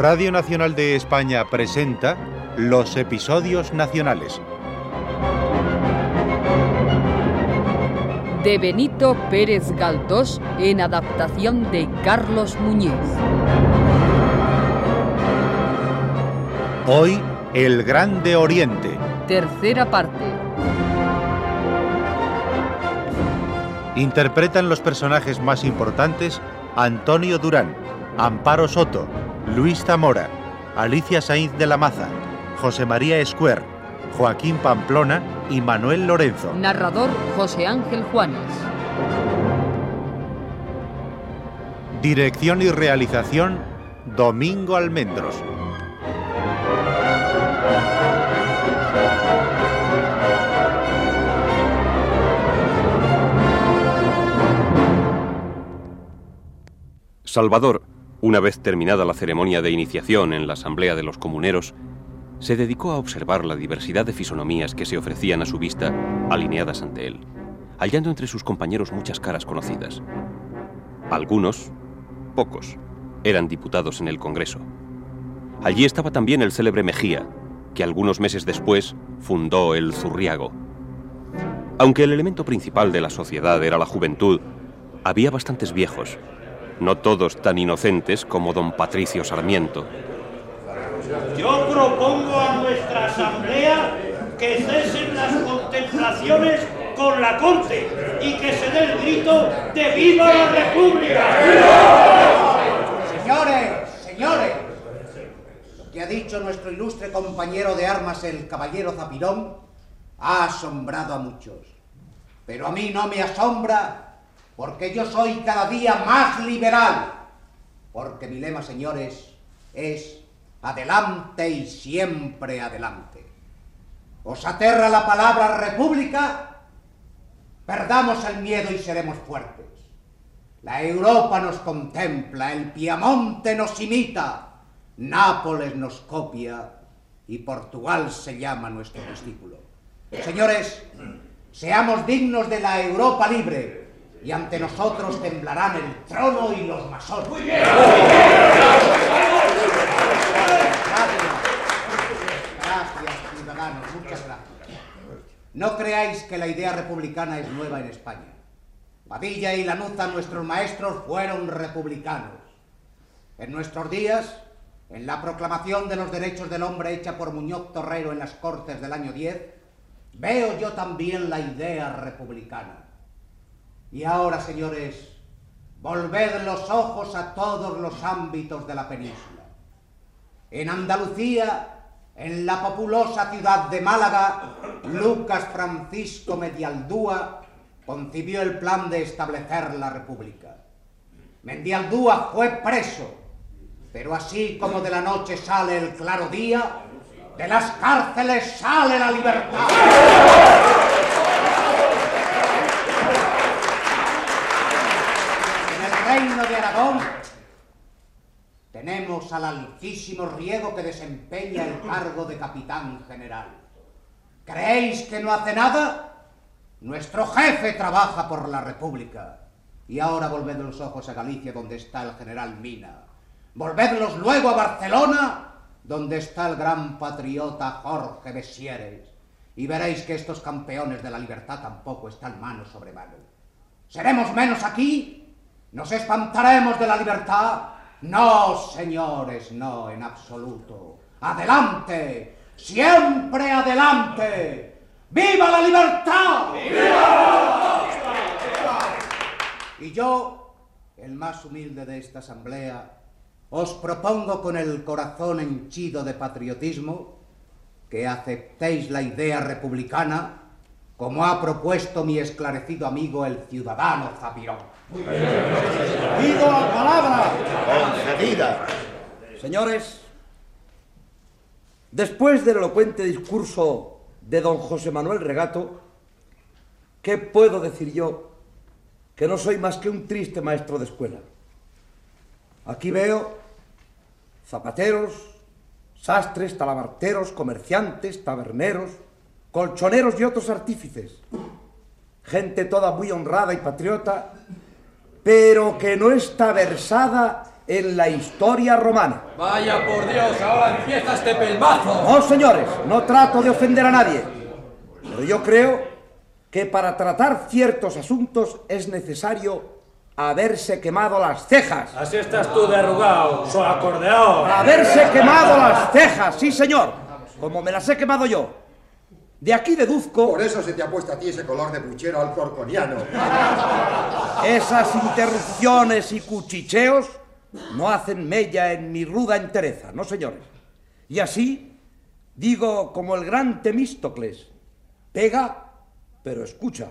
Radio Nacional de España presenta los episodios nacionales. De Benito Pérez Galdós en adaptación de Carlos Muñiz. Hoy, El Grande Oriente. Tercera parte. Interpretan los personajes más importantes Antonio Durán, Amparo Soto, Luis Zamora, Alicia Sainz de la Maza, José María Escuer, Joaquín Pamplona y Manuel Lorenzo. Narrador José Ángel Juanes. Dirección y realización Domingo Almendros. Salvador, una vez terminada la ceremonia de iniciación en la Asamblea de los Comuneros, se dedicó a observar la diversidad de fisonomías que se ofrecían a su vista, alineadas ante él, hallando entre sus compañeros muchas caras conocidas. Algunos, pocos, eran diputados en el Congreso. Allí estaba también el célebre Mejía, que algunos meses después fundó el Zurriago. Aunque el elemento principal de la sociedad era la juventud, había bastantes viejos, no todos tan inocentes como don Patricio Sarmiento. Yo propongo a nuestra asamblea que cesen las contemplaciones con la corte y que se dé el grito de ¡Viva la República! Señores, señores, lo que ha dicho nuestro ilustre compañero de armas, el caballero Zapirón, ha asombrado a muchos. Pero a mí no me asombra porque yo soy cada día más liberal, porque mi lema, señores, es adelante y siempre adelante. ¿Os aterra la palabra república? Perdamos el miedo y seremos fuertes. La Europa nos contempla, el Piamonte nos imita, Nápoles nos copia y Portugal se llama nuestro discípulo. Señores, seamos dignos de la Europa libre, y ante nosotros temblarán el trono y los masones. Muy bien. Gracias, ciudadanos, muchas gracias. No creáis que la idea republicana es nueva en España. Padilla y Lanuza, nuestros maestros, fueron republicanos. En nuestros días, en la proclamación de los derechos del hombre hecha por Muñoz Torrero en las Cortes del año 10, veo yo también la idea republicana. Y ahora, señores, volved los ojos a todos los ámbitos de la península. En Andalucía, en la populosa ciudad de Málaga, Lucas Francisco Medialdúa concibió el plan de establecer la república. Medialdúa fue preso, pero así como de la noche sale el claro día, de las cárceles sale la libertad. Reino de Aragón tenemos al altísimo Riego que desempeña el cargo de capitán general. ¿Creéis que no hace nada? Nuestro jefe trabaja por la República. Y ahora volved los ojos a Galicia, donde está el general Mina. Volvedlos luego a Barcelona, donde está el gran patriota Jorge Besieres. Y veréis que estos campeones de la libertad tampoco están mano sobre mano. ¿Seremos menos aquí? ¿Nos espantaremos de la libertad? No, señores, no, en absoluto. Adelante, siempre adelante. ¡Viva la libertad! ¡Viva! Y yo, el más humilde de esta asamblea, os propongo con el corazón henchido de patriotismo que aceptéis la idea republicana como ha propuesto mi esclarecido amigo el ciudadano Zapirón. Pido la palabra. Concedida. Señores, después del elocuente discurso de don José Manuel Regato, ¿qué puedo decir yo que no soy más que un triste maestro de escuela? Aquí veo zapateros, sastres, talabarteros, comerciantes, taberneros, colchoneros y otros artífices, gente toda muy honrada y patriota, pero que no está versada en la historia romana. Vaya por Dios, ahora empieza este pelmazo. No, señores, no trato de ofender a nadie. Pero yo creo que para tratar ciertos asuntos es necesario haberse quemado las cejas. Así estás tú derrugado, su acordeón. Haberse quemado las cejas, sí, señor. Como me las he quemado yo. De aquí deduzco... Por eso se te ha puesto a ti ese color de puchero alcorconiano. Esas interrupciones y cuchicheos no hacen mella en mi ruda entereza, ¿no, señores? Y así digo como el gran Temístocles, pega, pero escucha.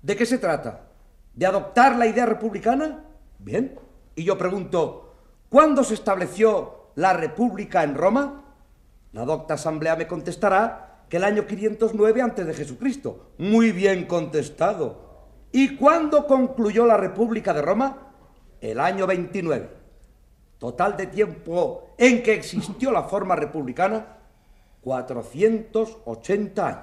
¿De qué se trata? ¿De adoptar la idea republicana? Bien. Y yo pregunto, ¿cuándo se estableció la República en Roma? La docta Asamblea me contestará que el año 509 antes de Jesucristo. Muy bien contestado. ¿Y cuándo concluyó la República de Roma? El año 29. Total de tiempo en que existió la forma republicana, 480 años.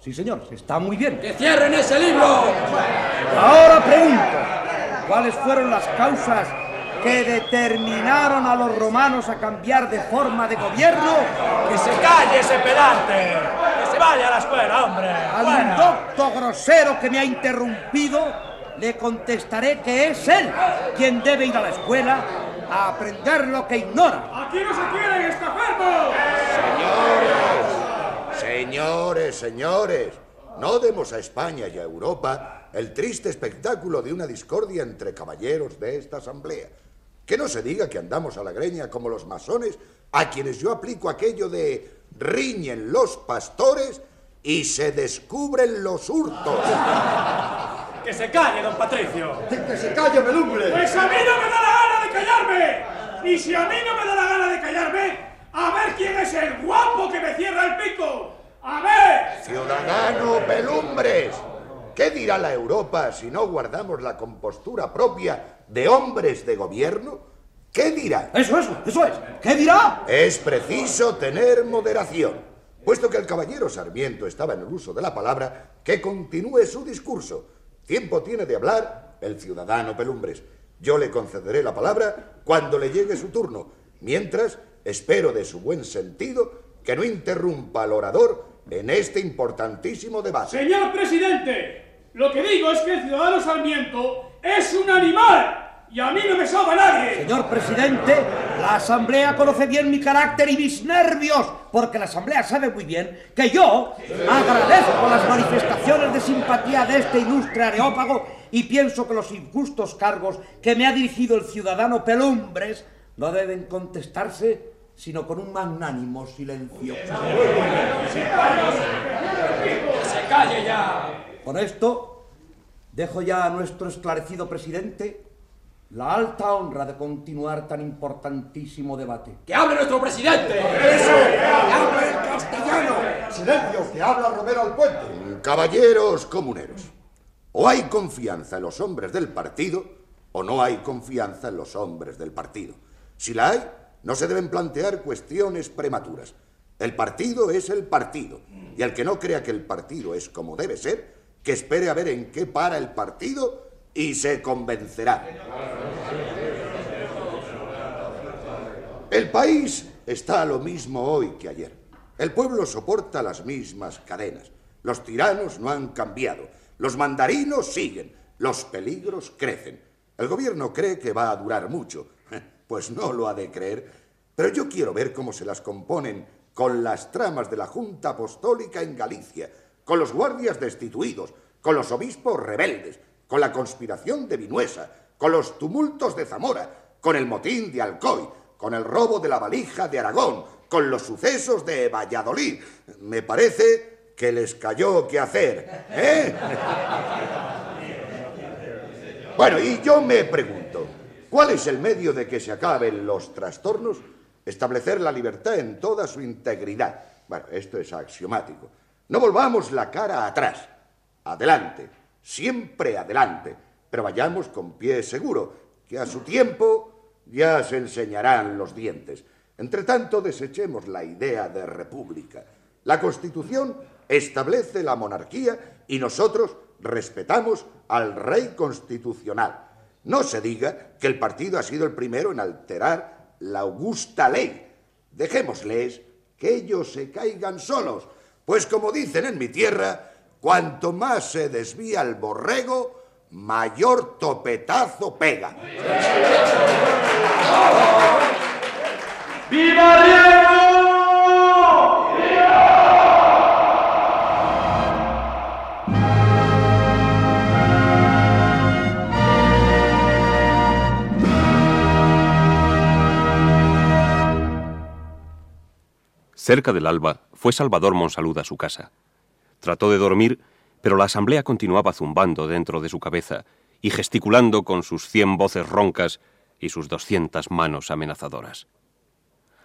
Sí, señor, está muy bien. ¡Que cierren ese libro! Ahora pregunto, ¿cuáles fueron las causas que determinaron a los romanos a cambiar de forma de gobierno. ¡Que se calle ese pedante! ¡Que se vaya a la escuela, hombre! Al bueno. grosero que me ha interrumpido, le contestaré que es él quien debe ir a la escuela a aprender lo que ignora. ¡Aquí no se quieren estafarnos! Señores, señores, señores, no demos a España y a Europa el triste espectáculo de una discordia entre caballeros de esta asamblea. Que no se diga que andamos a la greña como los masones, a quienes yo aplico aquello de riñen los pastores y se descubren los hurtos. ¡Que se calle, don Patricio! ¡Que se calle, Melumbre! ¡Pues a mí no me da la gana de callarme! Y si a mí no me da la gana de callarme, a ver quién es el guapo que me cierra el pico. ¡A ver! Ciudadano Pelumbres, ¿qué dirá la Europa si no guardamos la compostura propia de hombres de gobierno, ¿qué dirá? Eso, eso, eso es. ¿Qué dirá? Es preciso tener moderación. Puesto que el caballero Sarmiento estaba en el uso de la palabra, que continúe su discurso. Tiempo tiene de hablar el ciudadano Pelumbres. Yo le concederé la palabra cuando le llegue su turno. Mientras, espero de su buen sentido que no interrumpa al orador en este importantísimo debate. Señor presidente, lo que digo es que el ciudadano Sarmiento es un animal. Y a mí no me salva nadie. Señor presidente, la Asamblea conoce bien mi carácter y mis nervios, porque la Asamblea sabe muy bien que yo agradezco las manifestaciones de simpatía de este ilustre areópago y pienso que los injustos cargos que me ha dirigido el ciudadano Pelumbres no deben contestarse sino con un magnánimo silencio. ¡Que se calle ya! Con esto Dejo ya a nuestro esclarecido presidente la alta honra de continuar tan importantísimo debate. ¡Que hable nuestro presidente! ¡Eso! ¡Que hable en castellano! ¡Silencio! ¡Que habla Romero al puente! Caballeros comuneros, o hay confianza en los hombres del partido, o no hay confianza en los hombres del partido. Si la hay, no se deben plantear cuestiones prematuras. El partido es el partido, y el que no crea que el partido es como debe ser, que espere a ver en qué para el partido y se convencerá. El país está lo mismo hoy que ayer. El pueblo soporta las mismas cadenas. Los tiranos no han cambiado. Los mandarinos siguen. Los peligros crecen. El gobierno cree que va a durar mucho. Pues no lo ha de creer. Pero yo quiero ver cómo se las componen con las tramas de la Junta Apostólica en Galicia, con los guardias destituidos, con los obispos rebeldes, con la conspiración de Vinuesa, con los tumultos de Zamora, con el motín de Alcoy, con el robo de la valija de Aragón, con los sucesos de Valladolid. Me parece que les cayó qué hacer, ¿eh? Bueno, y yo me pregunto, ¿cuál es el medio de que se acaben los trastornos? Establecer la libertad en toda su integridad. Bueno, esto es axiomático. No volvamos la cara atrás. Adelante, siempre adelante, pero vayamos con pie seguro, que a su tiempo ya se enseñarán los dientes. Entre tanto, desechemos la idea de república. La Constitución establece la monarquía y nosotros respetamos al rey constitucional. No se diga que el partido ha sido el primero en alterar la augusta ley. Dejémosles que ellos se caigan solos, pues como dicen en mi tierra, cuanto más se desvía el borrego, mayor topetazo pega. ¡Viva Diego! Cerca del alba fue Salvador Monsalud a su casa. Trató de dormir, pero la asamblea continuaba zumbando dentro de su cabeza y gesticulando con sus cien voces roncas y sus doscientas manos amenazadoras.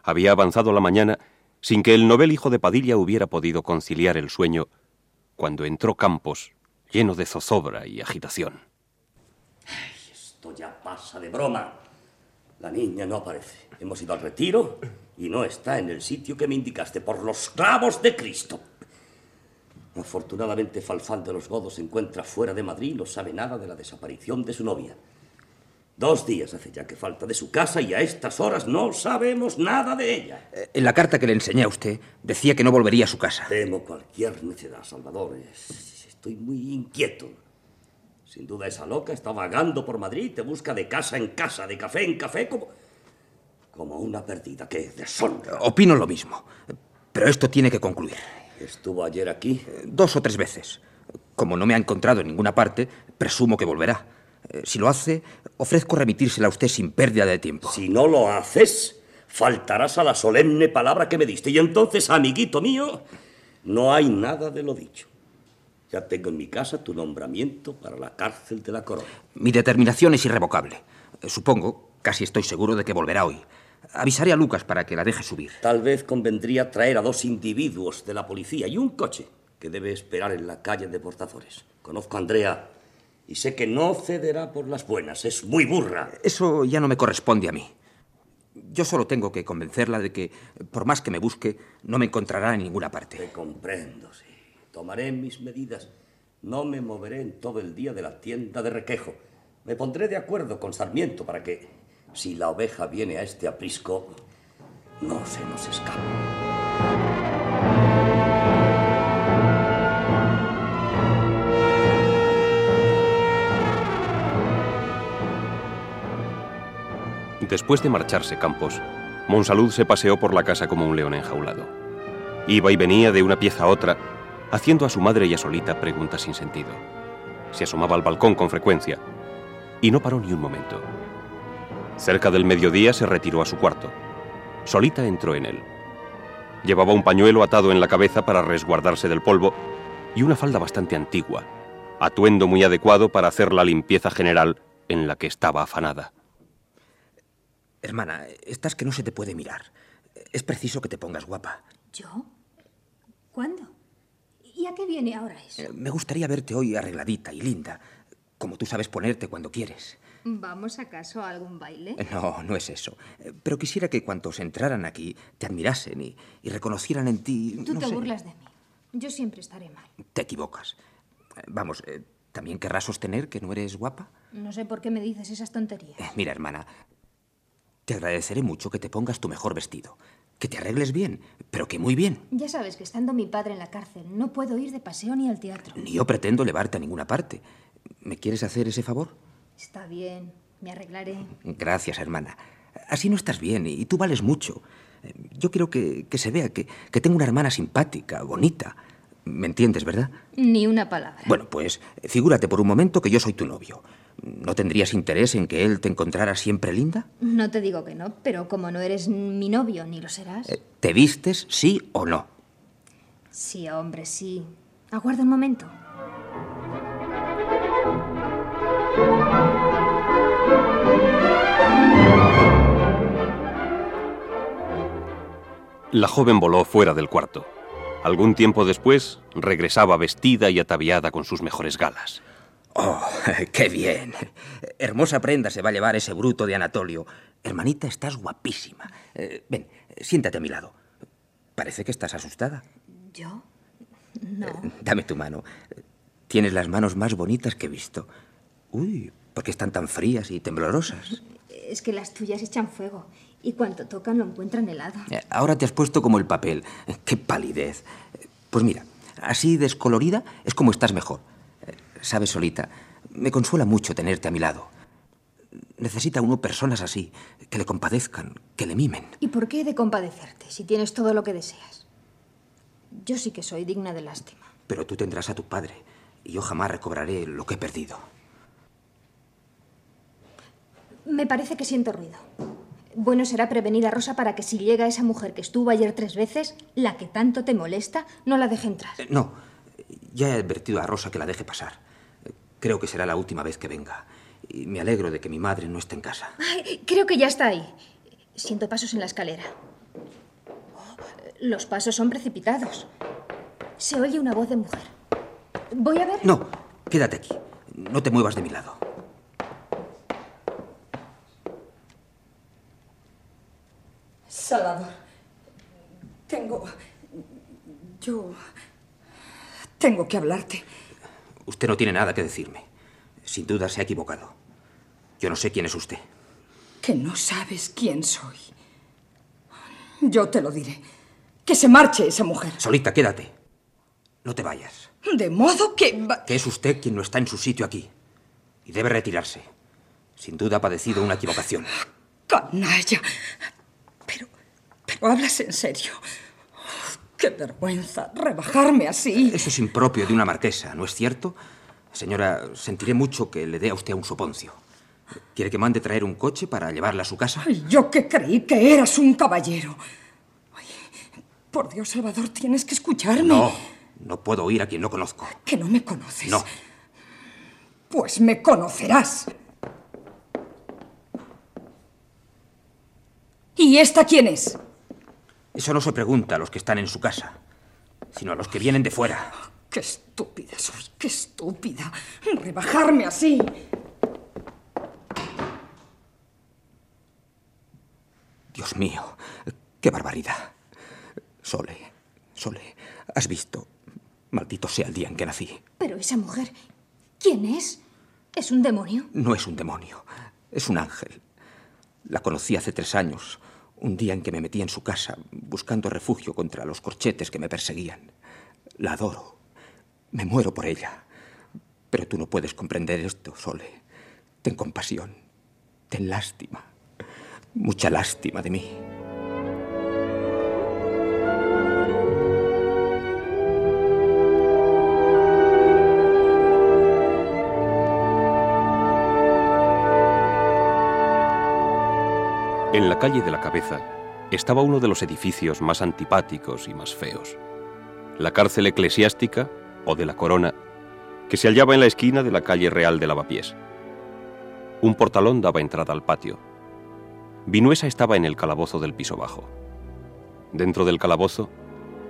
Había avanzado la mañana sin que el novel hijo de Padilla hubiera podido conciliar el sueño cuando entró Campos, lleno de zozobra y agitación. Esto ya pasa de broma. La niña no aparece. Hemos ido al retiro y no está en el sitio que me indicaste, por los clavos de Cristo. Afortunadamente, Falfán de los Godos se encuentra fuera de Madrid y no sabe nada de la desaparición de su novia. Dos días hace ya que falta de su casa y a estas horas no sabemos nada de ella. Eh, En la carta que le enseñé a usted decía que no volvería a su casa. Temo cualquier necedad, Salvador. Es- Estoy muy inquieto. Sin duda esa loca está vagando por Madrid, te busca de casa en casa, de café en café, como, como una perdida. ¡Qué deshonra! Opino lo mismo. Pero esto tiene que concluir. ¿Estuvo ayer aquí? Dos o tres veces. Como no me ha encontrado en ninguna parte, presumo que volverá. Eh, Si lo hace, ofrezco remitírsela a usted sin pérdida de tiempo. Si no lo haces, faltarás a la solemne palabra que me diste. Y entonces, amiguito mío, no hay nada de lo dicho. Ya tengo en mi casa tu nombramiento para la cárcel de la corona. Mi determinación es irrevocable. Eh, Supongo, casi estoy seguro de que volverá hoy. Avisaré a Lucas para que la deje subir. Tal vez convendría traer a dos individuos de la policía y un coche que debe esperar en la calle de Portazores. Conozco a Andrea y sé que no cederá por las buenas. Es muy burra. Eso ya no me corresponde a mí. Yo solo tengo que convencerla de que, por más que me busque, no me encontrará en ninguna parte. Te comprendo, sí. Tomaré mis medidas. No me moveré en todo el día de la tienda de requejo. Me pondré de acuerdo con Sarmiento para que, si la oveja viene a este aprisco, no se nos escape. Después de marcharse Campos, Monsalud se paseó por la casa como un león enjaulado. Iba y venía de una pieza a otra, haciendo a su madre y a Solita preguntas sin sentido. Se asomaba al balcón con frecuencia y no paró ni un momento. Cerca del mediodía se retiró a su cuarto. Solita entró en él. Llevaba un pañuelo atado en la cabeza para resguardarse del polvo y una falda bastante antigua, atuendo muy adecuado para hacer la limpieza general en la que estaba afanada. Hermana, estás que no se te puede mirar. Es preciso que te pongas guapa. ¿Yo? ¿Cuándo? ¿Y a qué viene ahora eso? Eh, Me gustaría verte hoy arregladita y linda, como tú sabes ponerte cuando quieres. ¿Vamos acaso a algún baile? Eh, No, no es eso. Eh, Pero quisiera que cuantos entraran aquí te admirasen y, y reconocieran en ti. Tú no te sé, burlas de mí. Yo siempre estaré mal. Te equivocas. Eh, Vamos, ¿también querrás sostener que no eres guapa? No sé por qué me dices esas tonterías. Eh, Mira, hermana, te agradeceré mucho que te pongas tu mejor vestido, que te arregles bien, pero que muy bien. Ya sabes que estando mi padre en la cárcel no puedo ir de paseo ni al teatro. Ni yo pretendo llevarte a ninguna parte. ¿Me quieres hacer ese favor? Está bien, me arreglaré. Gracias, hermana. Así no estás bien y tú vales mucho. Eh, Yo quiero que, que se vea que, que tengo una hermana simpática, bonita. ¿Me entiendes, verdad? Ni una palabra. Bueno, pues figúrate por un momento que yo soy tu novio. ¿No tendrías interés en que él te encontrara siempre linda? No te digo que no, pero como no eres mi novio ni lo serás. Eh, ¿Te vistes, sí o no? Sí, hombre, sí. Aguarda un momento. La joven voló fuera del cuarto. Algún tiempo después, regresaba vestida y ataviada con sus mejores galas. Oh, qué bien. Hermosa prenda se va a llevar ese bruto de Anatolio. Hermanita, estás guapísima. Eh, ven, siéntate a mi lado. Parece que estás asustada. ¿Yo? No. Dame tu mano. Tienes las manos más bonitas que he visto. Uy, ¿Por qué están tan frías y temblorosas? Es que las tuyas echan fuego y cuanto tocan lo encuentran helado. Eh, Ahora te has puesto como el papel. ¡Qué palidez! Pues mira, así descolorida es como estás mejor. Eh, Sabes, Solita, me consuela mucho tenerte a mi lado. Necesita uno personas así, que le compadezcan, que le mimen. ¿Y por qué he de compadecerte si tienes todo lo que deseas? Yo sí que soy digna de lástima. Pero tú tendrás a tu padre y yo jamás recobraré lo que he perdido. Me parece que siento ruido. Bueno será prevenir a Rosa para que si llega esa mujer que estuvo ayer tres veces, la que tanto te molesta, no la deje entrar. Eh, No, ya he advertido a Rosa que la deje pasar. Creo que será la última vez que venga. Y me alegro de que mi madre no esté en casa. Ay, creo que ya está ahí. Siento pasos en la escalera. Oh, los pasos son precipitados. Se oye una voz de mujer. Voy a ver. No, quédate aquí. No te muevas de mi lado. Salvador, tengo... Yo... Tengo que hablarte. Usted no tiene nada que decirme. Sin duda se ha equivocado. Yo no sé quién es usted. Que no sabes quién soy. Yo te lo diré. Que se marche esa mujer. Solita, quédate. No te vayas. De modo que... Que es usted quien no está en su sitio aquí. Y debe retirarse. Sin duda ha padecido una equivocación. Canalla. Hablas en serio. Qué vergüenza rebajarme así. Eso es impropio de una marquesa, ¿no es cierto? Señora, sentiré mucho que le dé a usted un soponcio. ¿Quiere que mande traer un coche para llevarla a su casa? Ay, yo que creí que eras un caballero. Ay, por Dios, Salvador, tienes que escucharme. No, no puedo oír a quien no conozco. Que no me conoces. No, Pues me conocerás. ¿Y esta quién es? Eso no se pregunta a los que están en su casa, sino a los que vienen de fuera. Qué estúpida soy, qué estúpida. Rebajarme así. Dios mío, qué barbaridad. Sole, Sole, ¿has visto? Maldito sea el día en que nací. Pero esa mujer, ¿quién es? ¿Es un demonio? No es un demonio, es un ángel. La conocí hace tres años, un día en que me metí en su casa buscando refugio contra los corchetes que me perseguían. La adoro, me muero por ella. Pero tú no puedes comprender esto, Sole. Ten compasión, ten lástima, mucha lástima de mí. En la calle de la Cabeza estaba uno de los edificios más antipáticos y más feos. La cárcel eclesiástica, o de la Corona, que se hallaba en la esquina de la calle Real de Lavapiés. Un portalón daba entrada al patio. Vinuesa estaba en el calabozo del piso bajo. Dentro del calabozo,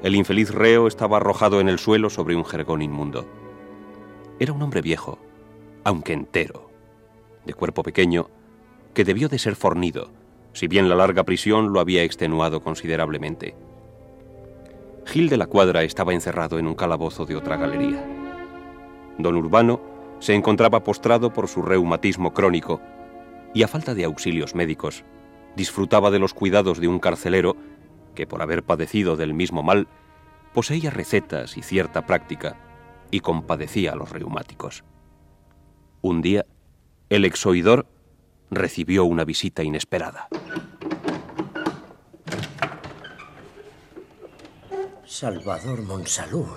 el infeliz reo estaba arrojado en el suelo sobre un jergón inmundo. Era un hombre viejo, aunque entero, de cuerpo pequeño, que debió de ser fornido, si bien la larga prisión lo había extenuado considerablemente. Gil de la Cuadra estaba encerrado en un calabozo de otra galería. Don Urbano se encontraba postrado por su reumatismo crónico y a falta de auxilios médicos, disfrutaba de los cuidados de un carcelero que, por haber padecido del mismo mal, poseía recetas y cierta práctica y compadecía a los reumáticos. Un día, el exoidor recibió una visita inesperada. Salvador Monsalud.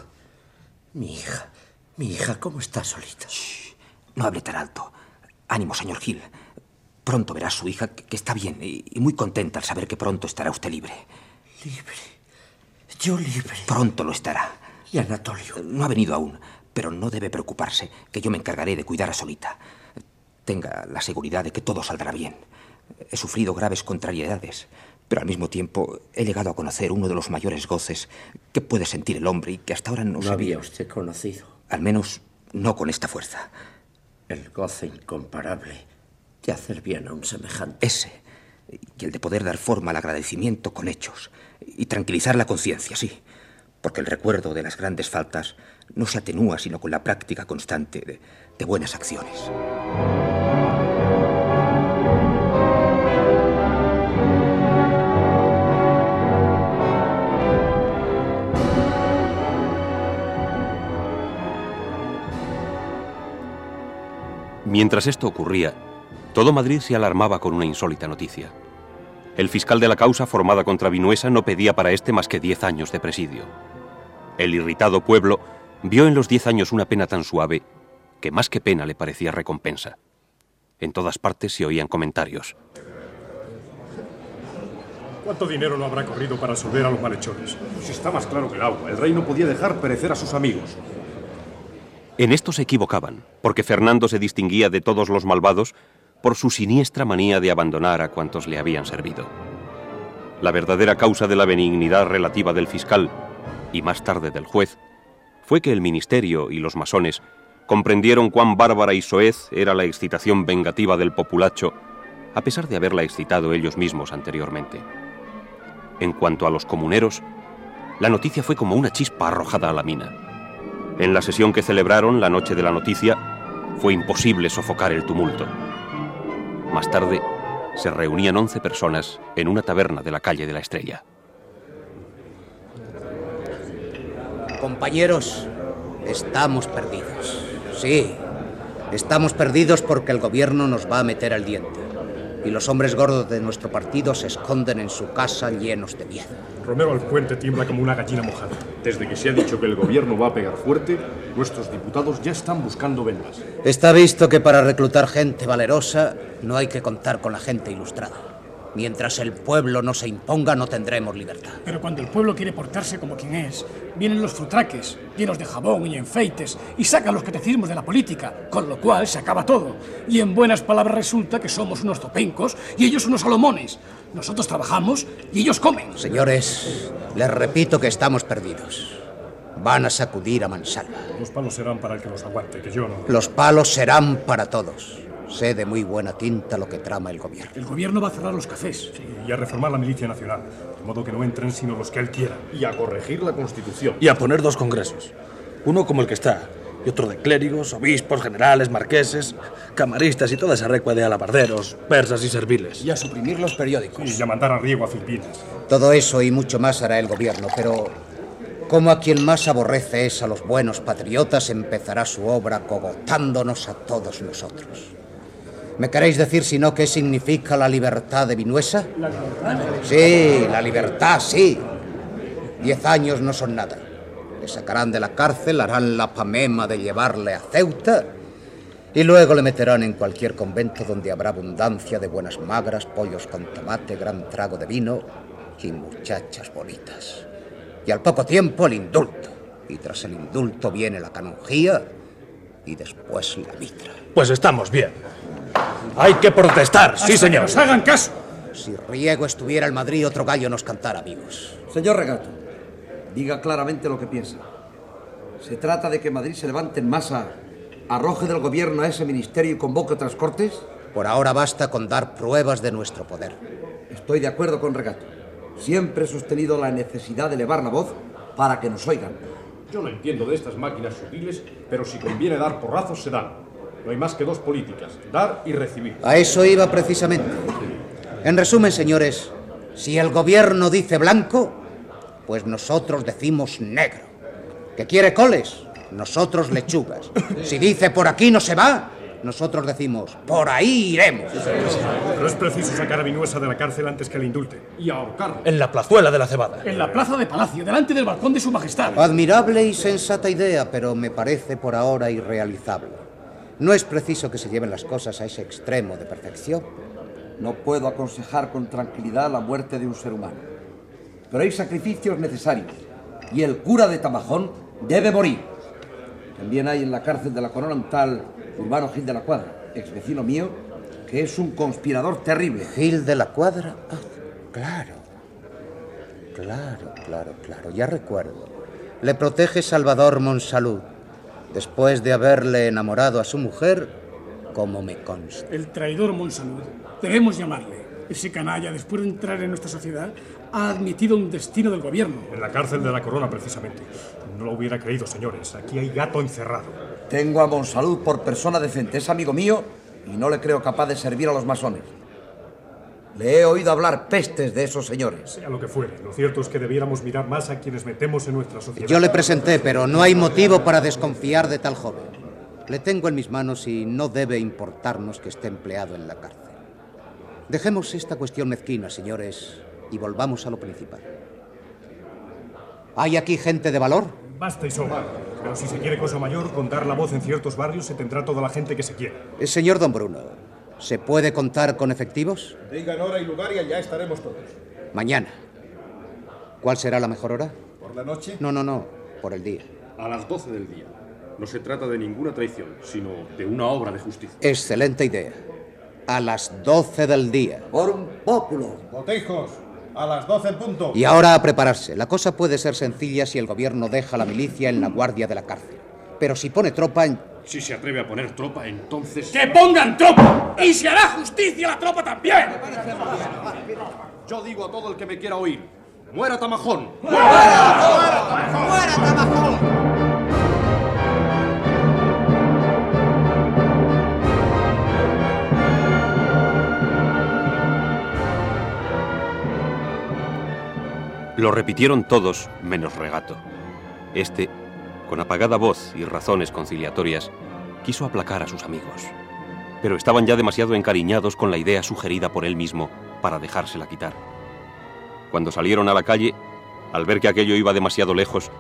Mi hija, mi hija, ¿cómo está solita? No hable tan alto. Ánimo, señor Gil. Pronto verá a su hija que que está bien y y muy contenta al saber que pronto estará usted libre. Libre. Yo libre. Pronto lo estará. ¿Y Anatolio? No ha venido aún, pero no debe preocuparse, que yo me encargaré de cuidar a Solita. Tenga la seguridad de que todo saldrá bien. He sufrido graves contrariedades, pero al mismo tiempo he llegado a conocer uno de los mayores goces que puede sentir el hombre y que hasta ahora no, No sabía. había usted conocido. Al menos no con esta fuerza. El goce incomparable de hacer bien a un semejante. Ese. Y el de poder dar forma al agradecimiento con hechos. Y tranquilizar la conciencia, sí. Porque el recuerdo de las grandes faltas no se atenúa sino con la práctica constante de, de buenas acciones. Mientras esto ocurría, todo Madrid se alarmaba con una insólita noticia. El fiscal de la causa formada contra Vinuesa no pedía para este más que diez años de presidio. El irritado pueblo vio en los diez años una pena tan suave que más que pena le parecía recompensa. En todas partes se oían comentarios. ¿Cuánto dinero no habrá corrido para absolver a los malhechores? Si está más claro que el agua, el rey no podía dejar perecer a sus amigos. En esto se equivocaban, porque Fernando se distinguía de todos los malvados por su siniestra manía de abandonar a cuantos le habían servido. La verdadera causa de la benignidad relativa del fiscal, y más tarde del juez, fue que el ministerio y los masones comprendieron cuán bárbara y soez era la excitación vengativa del populacho, a pesar de haberla excitado ellos mismos anteriormente. En cuanto a los comuneros, la noticia fue como una chispa arrojada a la mina. En la sesión que celebraron la noche de la noticia, fue imposible sofocar el tumulto. Más tarde, se reunían 11 personas en una taberna de la calle de la Estrella. Compañeros, estamos perdidos. Sí, estamos perdidos porque el gobierno nos va a meter al diente. Y los hombres gordos de nuestro partido se esconden en su casa llenos de miedo. Romero al puente tiembla como una gallina mojada. Desde que se ha dicho que el gobierno va a pegar fuerte, nuestros diputados ya están buscando vendas. Está visto que para reclutar gente valerosa no hay que contar con la gente ilustrada. Mientras el pueblo no se imponga, no tendremos libertad. Pero cuando el pueblo quiere portarse como quien es, vienen los futraques, llenos de jabón y enfeites, y sacan los catecismos de la política, con lo cual se acaba todo. Y en buenas palabras resulta que somos unos topencos y ellos unos salomones. Nosotros trabajamos y ellos comen. Señores, les repito que estamos perdidos. Van a sacudir a mansalva. Los palos serán para el que los aguante, que yo no. Los palos serán para todos. Sé de muy buena tinta lo que trama el gobierno. El gobierno va a cerrar los cafés. Y a reformar la milicia nacional, de modo que no entren sino los que él quiera. Y a corregir la Constitución. Y a poner dos congresos. Uno como el que está, y otro de clérigos, obispos, generales, marqueses, camaristas y toda esa recua de alabarderos, persas y serviles. Y a suprimir los periódicos. Y a mandar a riego a Filipinas. Todo eso y mucho más hará el gobierno, pero como a quien más aborrece es a los buenos patriotas, empezará su obra cogotándonos a todos nosotros. ¿Me queréis decir si no qué significa la libertad de Vinuesa? ¿La libertad? Sí, la libertad, sí. Diez años no son nada. Le sacarán de la cárcel, harán la pamema de llevarle a Ceuta y luego le meterán en cualquier convento donde habrá abundancia de buenas magras, pollos con tomate, gran trago de vino y muchachas bonitas. Y al poco tiempo el indulto. Y tras el indulto viene la canonjía y después la mitra. Pues estamos bien. Hay que protestar, sí, señor. Que nos hagan caso. Si Riego estuviera en Madrid, otro gallo nos cantara, amigos. Señor Regato, diga claramente lo que piensa. ¿Se trata de que Madrid se levante en masa, arroje del gobierno a ese ministerio y convoque otras cortes? Por ahora basta con dar pruebas de nuestro poder. Estoy de acuerdo con Regato. Siempre he sostenido la necesidad de elevar la voz para que nos oigan. Yo no entiendo de estas máquinas sutiles, pero si conviene dar porrazos, se dan. No hay más que dos políticas, dar y recibir. A eso iba precisamente. En resumen, señores, si el gobierno dice blanco, pues nosotros decimos negro. ¿Que quiere coles? Nosotros lechugas. Si dice por aquí no se va, nosotros decimos por ahí iremos. Pero es preciso sacar a Vinuesa de la cárcel antes que le indulten. Y ahorcarlo. En la plazuela de la cebada. En la plaza de Palacio, delante del balcón de su majestad. Admirable y sensata idea, pero me parece por ahora irrealizable. No es preciso que se lleven las cosas a ese extremo de perfección. No puedo aconsejar con tranquilidad la muerte de un ser humano. Pero hay sacrificios necesarios. Y el cura de Tamajón debe morir. También hay en la cárcel de la corona un tal Urbano Gil de la Cuadra, ex vecino mío, que es un conspirador terrible. Gil de la Cuadra. Ah, claro. Claro, claro, claro. Ya recuerdo. Le protege Salvador Monsalud, después de haberle enamorado a su mujer, como me consta. El traidor Monsalud. Debemos llamarle. Ese canalla, después de entrar en nuestra sociedad, ha admitido un destino del gobierno. En la cárcel de la corona, precisamente. No lo hubiera creído, señores. Aquí hay gato encerrado. Tengo a Monsalud por persona decente, es amigo mío y no le creo capaz de servir a los masones. Le he oído hablar pestes de esos señores. Sea lo que fuere, lo cierto es que debiéramos mirar más a quienes metemos en nuestra sociedad. Yo le presenté, pero no hay motivo para desconfiar de tal joven. Le tengo en mis manos y no debe importarnos que esté empleado en la cárcel. Dejemos esta cuestión mezquina, señores, y volvamos a lo principal. ¿Hay aquí gente de valor? Basta y sobra. Pero si se quiere cosa mayor, contar la voz en ciertos barrios se tendrá toda la gente que se quiere. Eh, señor Don Bruno, ¿se puede contar con efectivos? Digan hora y lugar y allá estaremos todos. Mañana. ¿Cuál será la mejor hora? ¿Por la noche? No, no, no, por el día. A las 12 del día. No se trata de ninguna traición, sino de una obra de justicia. Excelente idea. A las 12 del día. Por un pópulo. Botejos, a las 12 en punto. Y ahora a prepararse. La cosa puede ser sencilla si el gobierno deja a la milicia en la guardia de la cárcel. Pero si pone tropa en... Si se atreve a poner tropa, entonces... ¡Que pongan tropa! ¡Y se hará justicia a la tropa también! Yo digo a todo el que me quiera oír. ¡Muera Tamajón! ¡Muera Tamajón! Lo repitieron todos, menos Regato. Este, con apagada voz y razones conciliatorias, quiso aplacar a sus amigos. Pero estaban ya demasiado encariñados con la idea sugerida por él mismo para dejársela quitar. Cuando salieron a la calle, al ver que aquello iba demasiado lejos,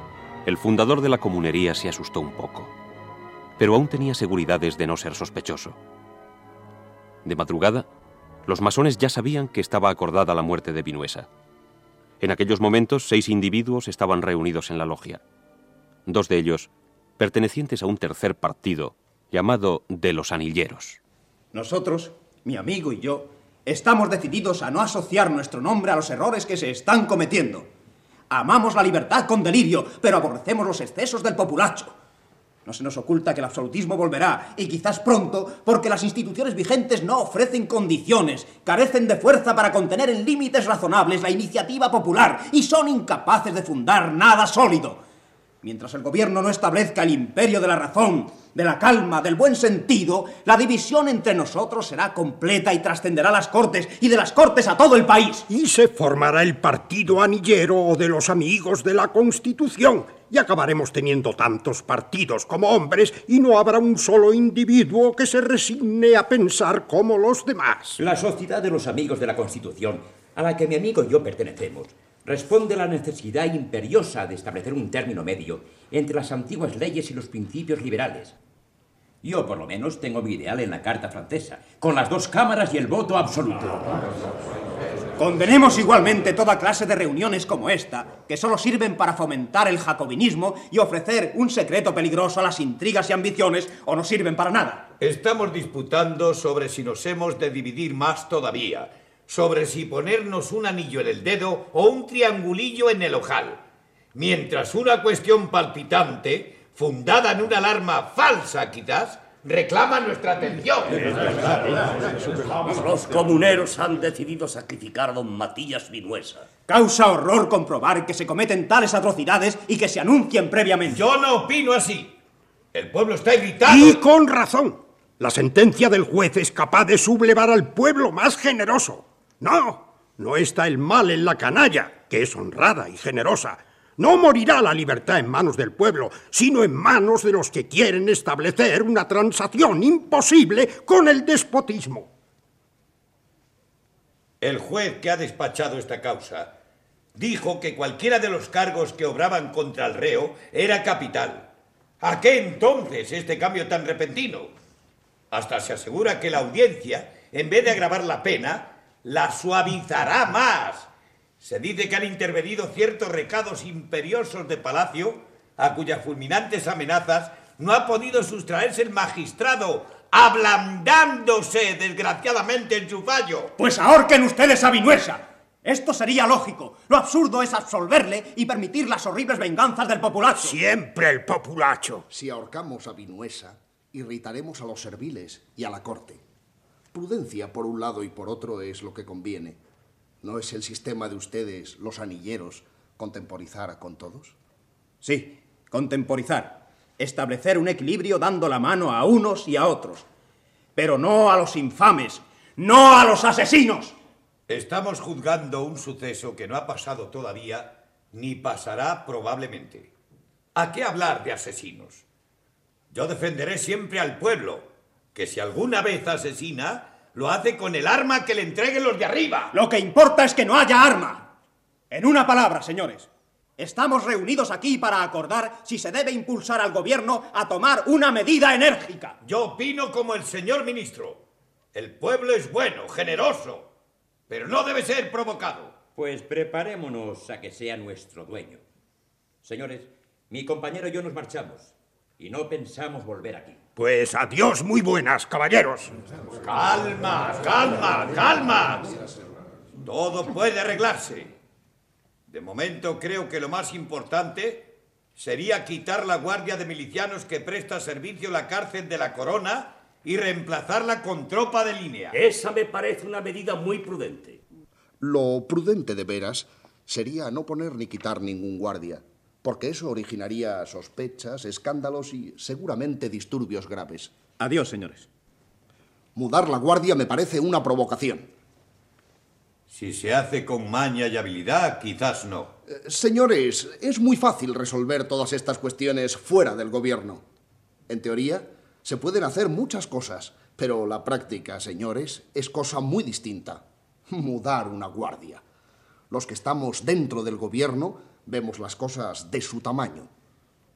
el fundador de la comunería se asustó un poco. Pero aún tenía seguridades de no ser sospechoso. De madrugada, los masones ya sabían que estaba acordada la muerte de Vinuesa. En aquellos momentos, seis individuos estaban reunidos en la logia. Dos de ellos pertenecientes a un tercer partido, llamado de los Anilleros. Nosotros, mi amigo y yo, estamos decididos a no asociar nuestro nombre a los errores que se están cometiendo. Amamos la libertad con delirio, pero aborrecemos los excesos del populacho. No se nos oculta que el absolutismo volverá, y quizás pronto, porque las instituciones vigentes no ofrecen condiciones, carecen de fuerza para contener en límites razonables la iniciativa popular y son incapaces de fundar nada sólido. Mientras el gobierno no establezca el imperio de la razón, de la calma, del buen sentido, la división entre nosotros será completa y trascenderá a las cortes y de las cortes a todo el país. Y se formará el partido anillero o de los amigos de la Constitución. Y acabaremos teniendo tantos partidos como hombres y no habrá un solo individuo que se resigne a pensar como los demás. La Sociedad de los Amigos de la Constitución, a la que mi amigo y yo pertenecemos, responde a la necesidad imperiosa de establecer un término medio entre las antiguas leyes y los principios liberales. Yo, por lo menos, tengo mi ideal en la Carta Francesa, con las dos cámaras y el voto absoluto. Condenemos igualmente toda clase de reuniones como esta, que solo sirven para fomentar el jacobinismo y ofrecer un secreto peligroso a las intrigas y ambiciones, o no sirven para nada. Estamos disputando sobre si nos hemos de dividir más todavía, sobre si ponernos un anillo en el dedo o un triangulillo en el ojal, mientras una cuestión palpitante, fundada en una alarma falsa quizás, reclama nuestra atención. Los comuneros han decidido sacrificar a don Matías Vinuesa. Causa horror comprobar que se cometen tales atrocidades y que se anuncien previamente. Yo no opino así. El pueblo está irritado. Y con razón. La sentencia del juez es capaz de sublevar al pueblo más generoso. No, no está el mal en la canalla, que es honrada y generosa. No morirá la libertad en manos del pueblo, sino en manos de los que quieren establecer una transacción imposible con el despotismo. El juez que ha despachado esta causa dijo que cualquiera de los cargos que obraban contra el reo era capital. ¿A qué entonces este cambio tan repentino? Hasta se asegura que la audiencia, en vez de agravar la pena, la suavizará más. Se dice que han intervenido ciertos recados imperiosos de Palacio, a cuyas fulminantes amenazas no ha podido sustraerse el magistrado, ablandándose desgraciadamente en su fallo. Pues ahorquen ustedes a Vinuesa. Esto sería lógico. Lo absurdo es absolverle y permitir las horribles venganzas del populacho. Siempre el populacho. Si ahorcamos a Vinuesa, irritaremos a los serviles y a la corte. Prudencia por un lado y por otro es lo que conviene. ¿No es el sistema de ustedes, los anilleros, contemporizar con todos? Sí, contemporizar. Establecer un equilibrio dando la mano a unos y a otros. Pero no a los infames, no a los asesinos. Estamos juzgando un suceso que no ha pasado todavía ni pasará probablemente. ¿A qué hablar de asesinos? Yo defenderé siempre al pueblo, que si alguna vez asesina, lo hace con el arma que le entreguen los de arriba. Lo que importa es que no haya arma. En una palabra, señores, estamos reunidos aquí para acordar si se debe impulsar al gobierno a tomar una medida enérgica. Yo opino como el señor ministro. El pueblo es bueno, generoso, pero no debe ser provocado. Pues preparémonos a que sea nuestro dueño. Señores, mi compañero y yo nos marchamos y no pensamos volver aquí. Pues adiós, muy buenas, caballeros. Calma, calma, calma. Todo puede arreglarse. De momento creo que lo más importante sería quitar la guardia de milicianos que presta servicio en la cárcel de la Corona y reemplazarla con tropa de línea. Esa me parece una medida muy prudente. Lo prudente de veras sería no poner ni quitar ningún guardia, porque eso originaría sospechas, escándalos y seguramente disturbios graves. Adiós, señores. Mudar la guardia me parece una provocación. Si se hace con maña y habilidad, quizás no. Eh, señores, es muy fácil resolver todas estas cuestiones fuera del gobierno. En teoría, se pueden hacer muchas cosas, pero la práctica, señores, es cosa muy distinta. Mudar una guardia. Los que estamos dentro del gobierno vemos las cosas de su tamaño.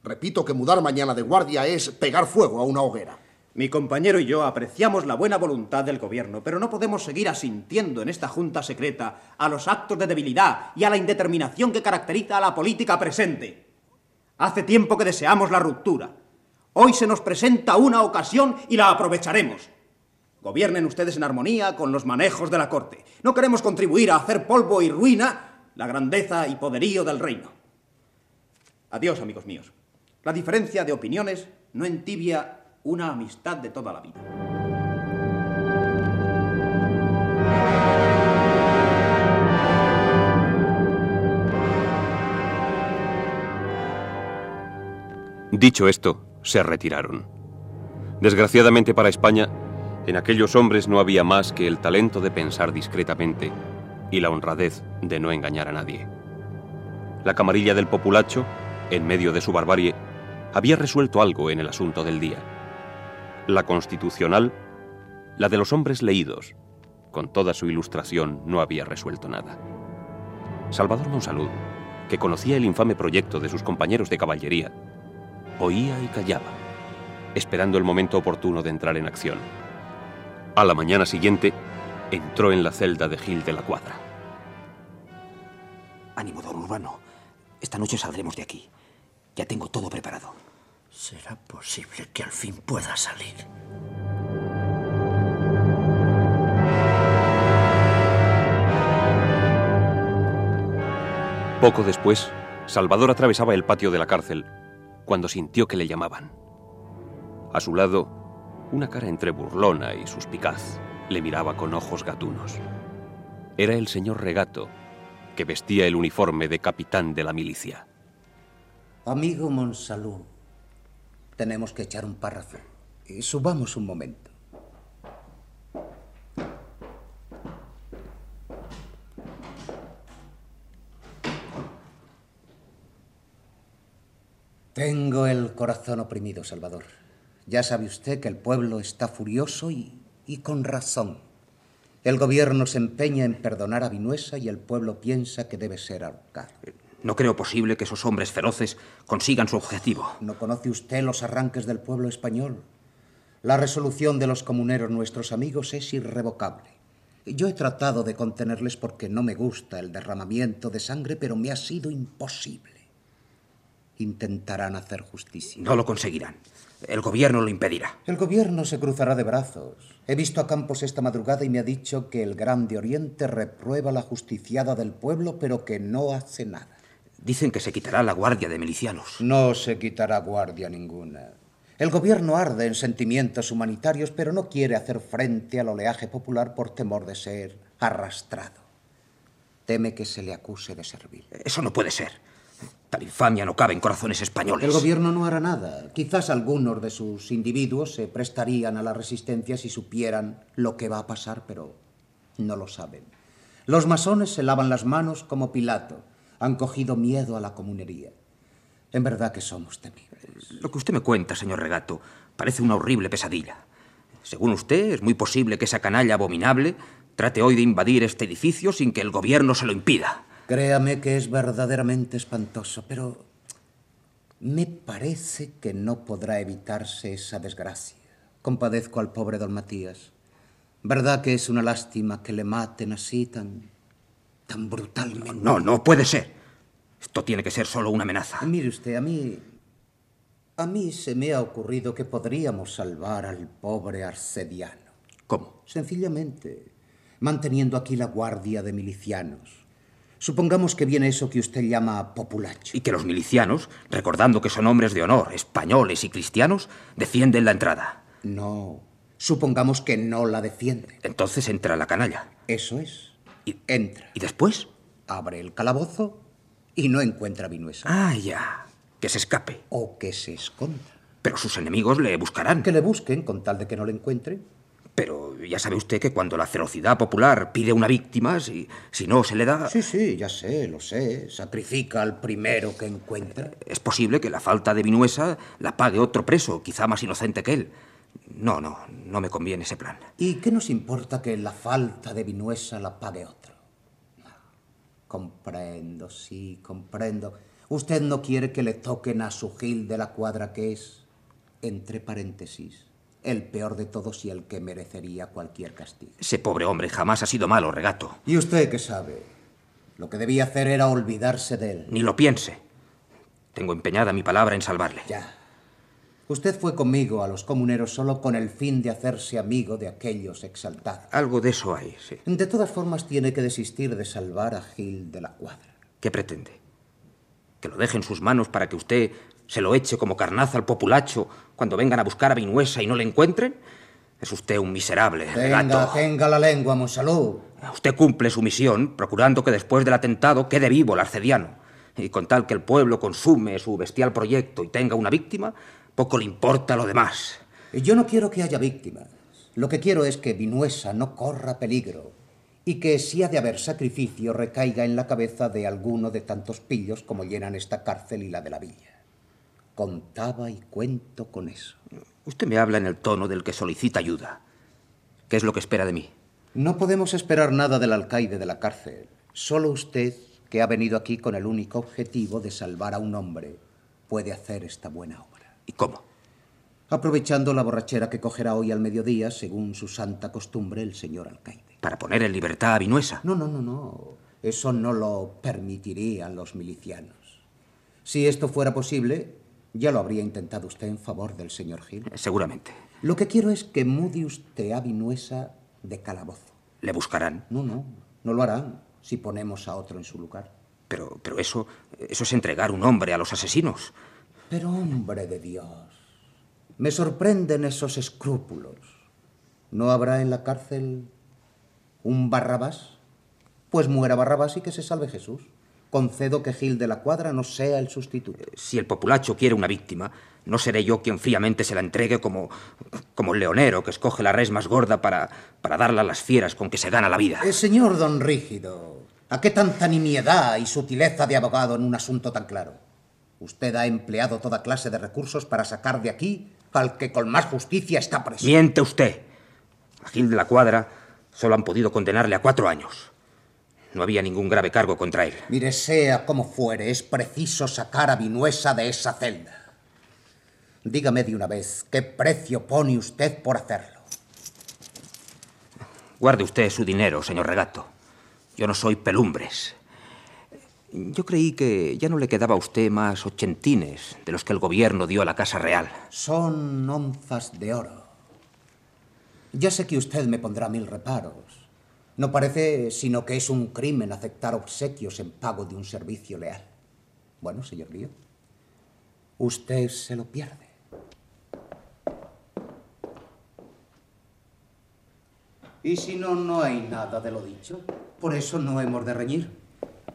Repito que mudar mañana de guardia es pegar fuego a una hoguera. Mi compañero y yo apreciamos la buena voluntad del gobierno, pero no podemos seguir asintiendo en esta junta secreta a los actos de debilidad y a la indeterminación que caracteriza a la política presente. Hace tiempo que deseamos la ruptura. Hoy se nos presenta una ocasión y la aprovecharemos. Gobiernen ustedes en armonía con los manejos de la corte. No queremos contribuir a hacer polvo y ruina la grandeza y poderío del reino. Adiós, amigos míos. La diferencia de opiniones no entibia una amistad de toda la vida. Dicho esto, se retiraron. Desgraciadamente para España, en aquellos hombres no había más que el talento de pensar discretamente y la honradez de no engañar a nadie. La camarilla del populacho, en medio de su barbarie, había resuelto algo en el asunto del día la constitucional, la de los hombres leídos, con toda su ilustración, no había resuelto nada. Salvador Monsalud, que conocía el infame proyecto de sus compañeros de caballería, oía y callaba, esperando el momento oportuno de entrar en acción. A la mañana siguiente, entró en la celda de Gil de la Cuadra. Ánimo, don Urbano. Esta noche saldremos de aquí. Ya tengo todo preparado. ¿Será posible que al fin pueda salir? Poco después, Salvador atravesaba el patio de la cárcel cuando sintió que le llamaban. A su lado, una cara entre burlona y suspicaz le miraba con ojos gatunos. Era el señor Regato, que vestía el uniforme de capitán de la milicia. Amigo Monsalud, tenemos que echar un párrafo. Y subamos un momento. Tengo el corazón oprimido, Salvador. Ya sabe usted que el pueblo está furioso y, y con razón. El gobierno se empeña en perdonar a Vinuesa y el pueblo piensa que debe ser ahorcado. No creo posible que esos hombres feroces consigan su objetivo. ¿No conoce usted los arranques del pueblo español? La resolución de los comuneros, nuestros amigos, es irrevocable. Yo he tratado de contenerles porque no me gusta el derramamiento de sangre, pero me ha sido imposible. Intentarán hacer justicia. No lo conseguirán. El gobierno lo impedirá. El gobierno se cruzará de brazos. He visto a Campos esta madrugada y me ha dicho que el Grande Oriente reprueba la justiciada del pueblo, pero que no hace nada. Dicen que se quitará la guardia de milicianos. No se quitará guardia ninguna. El gobierno arde en sentimientos humanitarios, pero no quiere hacer frente al oleaje popular por temor de ser arrastrado. Teme que se le acuse de servir. Eso no puede ser. Tal infamia no cabe en corazones españoles. El gobierno no hará nada. Quizás algunos de sus individuos se prestarían a la resistencia si supieran lo que va a pasar, pero no lo saben. Los masones se lavan las manos como Pilato han cogido miedo a la comunería. En verdad que somos temibles. Lo que usted me cuenta, señor Regato, parece una horrible pesadilla. Según usted, es muy posible que esa canalla abominable trate hoy de invadir este edificio sin que el gobierno se lo impida. Créame que es verdaderamente espantoso, pero me parece que no podrá evitarse esa desgracia. Compadezco al pobre don Matías. ¿Verdad que es una lástima que le maten así tan tan brutalmente? No, no puede ser. Esto tiene que ser solo una amenaza. Mire usted, a mí a mí se me ha ocurrido que podríamos salvar al pobre arcediano. ¿Cómo? Sencillamente, manteniendo aquí la guardia de milicianos. Supongamos que viene eso que usted llama populacho. Y que los milicianos, recordando que son hombres de honor, españoles y cristianos, defienden la entrada. No. Supongamos que no la defienden. Entonces entra la canalla. Eso es. Y entra. ¿Y después? Abre el calabozo y no encuentra a Vinuesa. Ah, ya. Que se escape. O que se esconda. Pero sus enemigos le buscarán. Que le busquen con tal de que no le encuentren. Pero ya sabe usted que cuando la ferocidad popular pide una víctima, si, si no se le da... Sí, sí, ya sé, lo sé. Sacrifica al primero que encuentra. Es posible que la falta de Vinuesa la pague otro preso, quizá más inocente que él. No, no, no me conviene ese plan. ¿Y qué nos importa que la falta de Vinuesa la pague otro? No. Comprendo, sí, comprendo. Usted no quiere que le toquen a su Gil de la cuadra que es, entre paréntesis, el peor de todos y el que merecería cualquier castigo. Ese pobre hombre jamás ha sido malo, regato. ¿Y usted qué sabe? Lo que debía hacer era olvidarse de él. Ni lo piense. Tengo empeñada mi palabra en salvarle. Ya. Usted fue conmigo a los comuneros solo con el fin de hacerse amigo de aquellos exaltados. Algo de eso hay, sí. De todas formas, tiene que desistir de salvar a Gil de la Cuadra. ¿Qué pretende? ¿Que lo deje en sus manos para que usted se lo eche como carnaza al populacho cuando vengan a buscar a Vinuesa y no le encuentren? Es usted un miserable, Tenga, regato. tenga la lengua, Monsalud. Usted cumple su misión procurando que después del atentado quede vivo el arcediano. Y con tal que el pueblo consume su bestial proyecto y tenga una víctima, poco le importa lo demás. Yo no quiero que haya víctimas. Lo que quiero es que Vinuesa no corra peligro y que si ha de haber sacrificio recaiga en la cabeza de alguno de tantos pillos como llenan esta cárcel y la de la villa. Contaba y cuento con eso. Usted me habla en el tono del que solicita ayuda. ¿Qué es lo que espera de mí? No podemos esperar nada del alcaide de la cárcel. Solo usted, que ha venido aquí con el único objetivo de salvar a un hombre, puede hacer esta buena obra. ¿Y cómo? Aprovechando la borrachera que cogerá hoy al mediodía, según su santa costumbre, el señor alcaide. ¿Para poner en libertad a Vinuesa? No, no, no, no. Eso no lo permitirían los milicianos. Si esto fuera posible, ya lo habría intentado usted en favor del señor Gil. Seguramente. Lo que quiero es que mude usted a Vinuesa de calabozo. ¿Le buscarán? No, no, no lo harán si ponemos a otro en su lugar. Pero, pero eso, eso es entregar un hombre a los asesinos. Pero, hombre de Dios, me sorprenden esos escrúpulos. ¿No habrá en la cárcel un Barrabás? Pues muera Barrabás y que se salve Jesús. Concedo que Gil de la Cuadra no sea el sustituto. Si el populacho quiere una víctima, no seré yo quien fríamente se la entregue como, como el leonero que escoge la res más gorda para, para darla a las fieras con que se gana la vida. Eh, señor don Rígido, ¿a qué tanta nimiedad y sutileza de abogado en un asunto tan claro? Usted ha empleado toda clase de recursos para sacar de aquí al que con más justicia está preso. Miente usted. A Gil de la Cuadra solo han podido condenarle a cuatro años. No había ningún grave cargo contra él. Mire, sea como fuere, es preciso sacar a Vinuesa de esa celda. Dígame de una vez, ¿qué precio pone usted por hacerlo? Guarde usted su dinero, señor Regato. Yo no soy pelumbres. Yo creí que ya no le quedaba a usted más ochentines de los que el gobierno dio a la Casa Real. Son onzas de oro. Ya sé que usted me pondrá mil reparos. No parece sino que es un crimen aceptar obsequios en pago de un servicio leal. Bueno, señor mío, usted se lo pierde. Y si no, no hay nada de lo dicho. Por eso no hemos de reñir.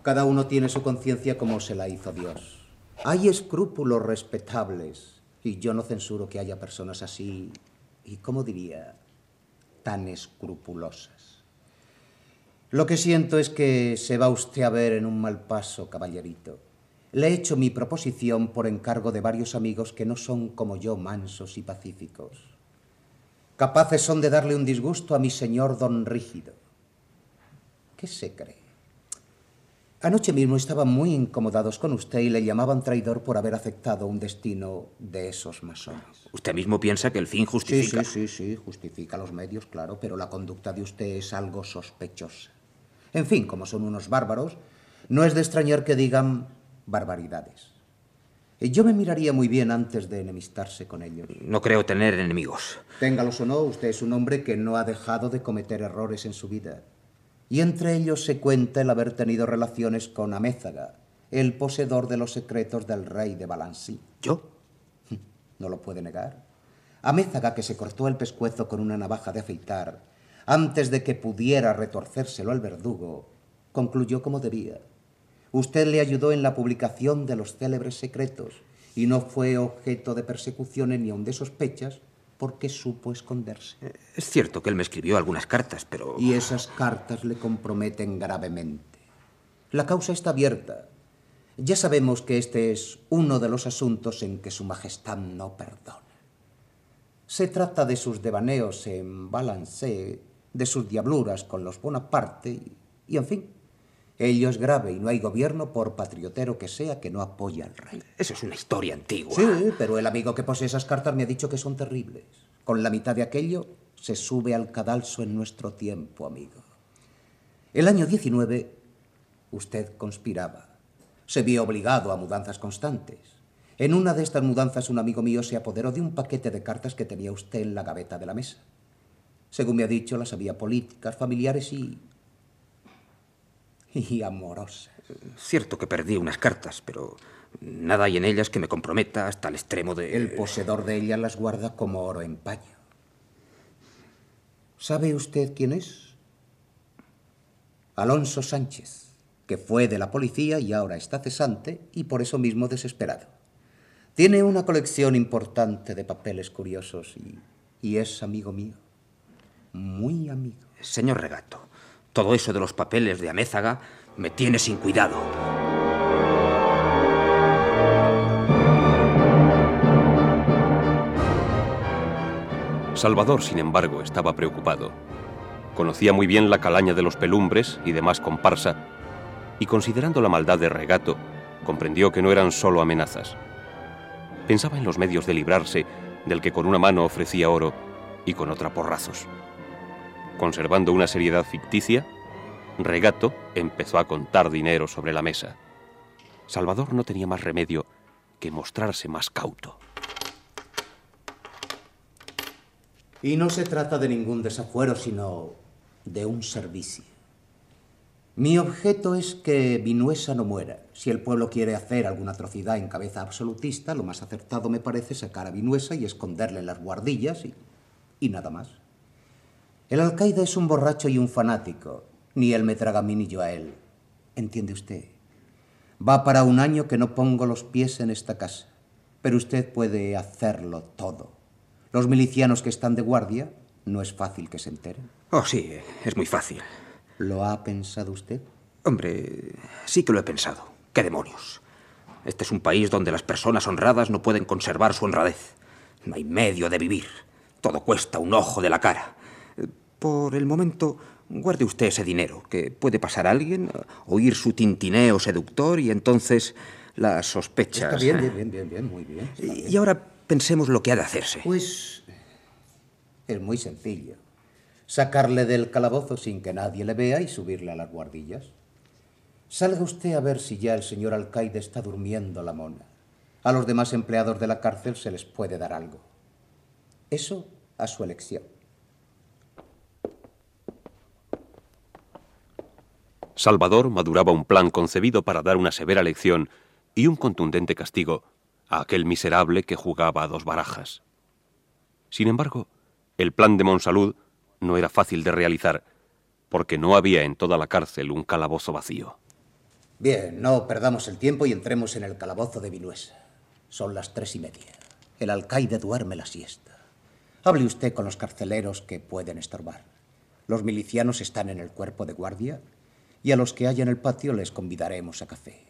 Cada uno tiene su conciencia como se la hizo Dios. Hay escrúpulos respetables y yo no censuro que haya personas así y, ¿cómo diría?, tan escrupulosas. Lo que siento es que se va usted a ver en un mal paso, caballerito. Le he hecho mi proposición por encargo de varios amigos que no son como yo mansos y pacíficos. Capaces son de darle un disgusto a mi señor don Rígido. ¿Qué se cree? Anoche mismo estaban muy incomodados con usted y le llamaban traidor por haber aceptado un destino de esos masones. ¿Usted mismo piensa que el fin justifica? Sí, sí, sí, sí, justifica los medios, claro, pero la conducta de usted es algo sospechosa. En fin, como son unos bárbaros, no es de extrañar que digan barbaridades. Y Yo me miraría muy bien antes de enemistarse con ellos. No creo tener enemigos. Téngalos o no, usted es un hombre que no ha dejado de cometer errores en su vida. Y entre ellos se cuenta el haber tenido relaciones con Amézaga, el poseedor de los secretos del rey de Balancí. ¿Yo? No lo puede negar. Amézaga, que se cortó el pescuezo con una navaja de afeitar, antes de que pudiera retorcérselo al verdugo, concluyó como debía. Usted le ayudó en la publicación de los célebres secretos y no fue objeto de persecuciones ni aun de sospechas porque supo esconderse. Es cierto que él me escribió algunas cartas, pero... Y esas cartas le comprometen gravemente. La causa está abierta. Ya sabemos que este es uno de los asuntos en que Su Majestad no perdona. Se trata de sus devaneos en Balancé, de sus diabluras con los Bonaparte y, y en fin, Ello es grave y no hay gobierno, por patriotero que sea, que no apoye al rey. Eso es una historia antigua. Sí, pero el amigo que posee esas cartas me ha dicho que son terribles. Con la mitad de aquello se sube al cadalso en nuestro tiempo, amigo. El año 19 usted conspiraba. Se vio obligado a mudanzas constantes. En una de estas mudanzas un amigo mío se apoderó de un paquete de cartas que tenía usted en la gaveta de la mesa. Según me ha dicho, las había políticas, familiares y y amorosa. Cierto que perdí unas cartas, pero nada hay en ellas que me comprometa hasta el extremo de... El poseedor de ellas las guarda como oro en paño. ¿Sabe usted quién es? Alonso Sánchez, que fue de la policía y ahora está cesante y por eso mismo desesperado. Tiene una colección importante de papeles curiosos y, y es amigo mío. Muy amigo. Señor Regato, todo eso de los papeles de Amézaga me tiene sin cuidado. Salvador, sin embargo, estaba preocupado. Conocía muy bien la calaña de los pelumbres y demás comparsa, y considerando la maldad de Regato, comprendió que no eran solo amenazas. Pensaba en los medios de librarse del que con una mano ofrecía oro y con otra porrazos. Conservando una seriedad ficticia, Regato empezó a contar dinero sobre la mesa. Salvador no tenía más remedio que mostrarse más cauto. Y no se trata de ningún desafuero, sino de un servicio. Mi objeto es que Vinuesa no muera. Si el pueblo quiere hacer alguna atrocidad en cabeza absolutista, lo más acertado me parece sacar a Vinuesa y esconderle en las guardillas y, y nada más. El alcaide es un borracho y un fanático, ni él me traga a mí ni yo a él. ¿Entiende usted? Va para un año que no pongo los pies en esta casa, pero usted puede hacerlo todo. Los milicianos que están de guardia, no es fácil que se enteren. Oh, sí, es muy fácil. ¿Lo ha pensado usted? Hombre, sí que lo he pensado. ¿Qué demonios? Este es un país donde las personas honradas no pueden conservar su honradez. No hay medio de vivir. Todo cuesta un ojo de la cara. Por el momento, guarde usted ese dinero, que puede pasar a alguien, oír su tintineo seductor y entonces las sospechas. Está bien, bien, bien, bien, bien muy bien. Y ahora pensemos lo que ha de hacerse. Pues es muy sencillo. Sacarle del calabozo sin que nadie le vea y subirle a las guardillas. Salga usted a ver si ya el señor alcaide está durmiendo la mona. A los demás empleados de la cárcel se les puede dar algo. Eso a su elección. Salvador maduraba un plan concebido para dar una severa lección y un contundente castigo a aquel miserable que jugaba a dos barajas. Sin embargo, el plan de Monsalud no era fácil de realizar, porque no había en toda la cárcel un calabozo vacío. Bien, no perdamos el tiempo y entremos en el calabozo de Vinuesa. Son las tres y media. El alcaide duerme la siesta. Hable usted con los carceleros que pueden estorbar. Los milicianos están en el cuerpo de guardia y a los que haya en el patio les convidaremos a café.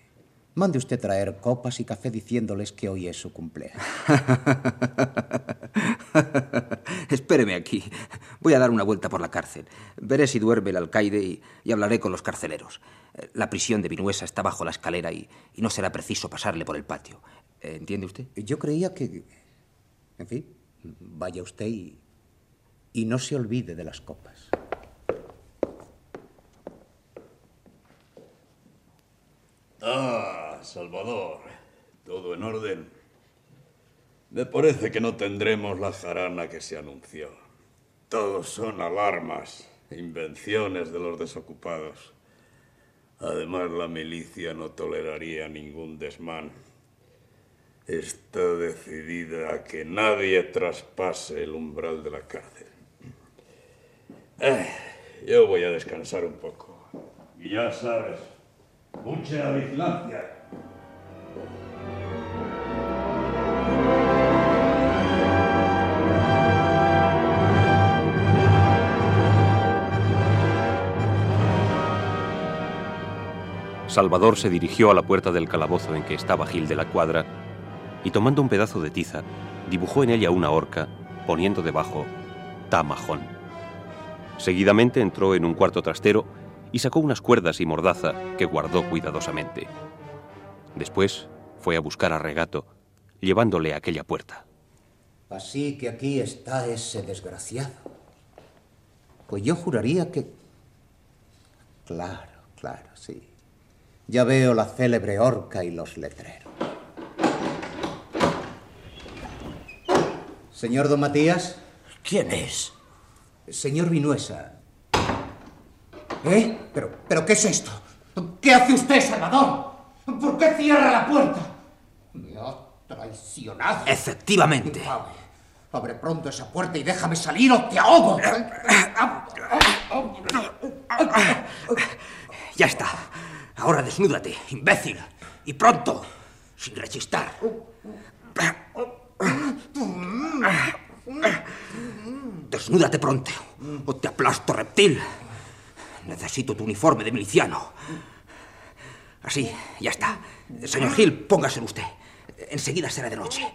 Mande usted traer copas y café diciéndoles que hoy es su cumpleaños. Espéreme aquí. Voy a dar una vuelta por la cárcel. Veré si duerme el alcaide y, y hablaré con los carceleros. La prisión de Vinuesa está bajo la escalera y, y no será preciso pasarle por el patio. Eh, ¿Entiende usted? Yo creía que... En fin, vaya usted y... Y no se olvide de las copas. Ah, Salvador, todo en orden. Me parece que no tendremos la jarana que se anunció. Todos son alarmas, invenciones de los desocupados. Además, la milicia no toleraría ningún desmán. Está decidida a que nadie traspase el umbral de la cárcel. Eh, yo voy a descansar un poco. Y ya sabes, mucha vigilancia. Salvador se dirigió a la puerta del calabozo en que estaba Gil de la Cuadra y tomando un pedazo de tiza, dibujó en ella una horca, poniendo debajo Tamajón. Seguidamente entró en un cuarto trastero y sacó unas cuerdas y mordaza que guardó cuidadosamente. Después fue a buscar a Regato, llevándole a aquella puerta. Así que aquí está ese desgraciado. Pues yo juraría que... Claro, claro, sí. Ya veo la célebre horca y los letreros. Señor Don Matías. ¿Quién es? Señor Vinuesa. ¿Eh? ¿Pero, ¿Pero qué es esto? ¿Qué hace usted, Salvador? ¿Por qué cierra la puerta? Me ha traicionado. Efectivamente. Abre, abre pronto esa puerta y déjame salir o te ahogo. Ya está. Ahora desnúdate, imbécil. Y pronto, sin rechistar. Desnúdate pronto, o te aplasto, reptil. Necesito tu uniforme de miliciano. Así, ya está. Señor Gil, póngaselo usted. Enseguida será de noche.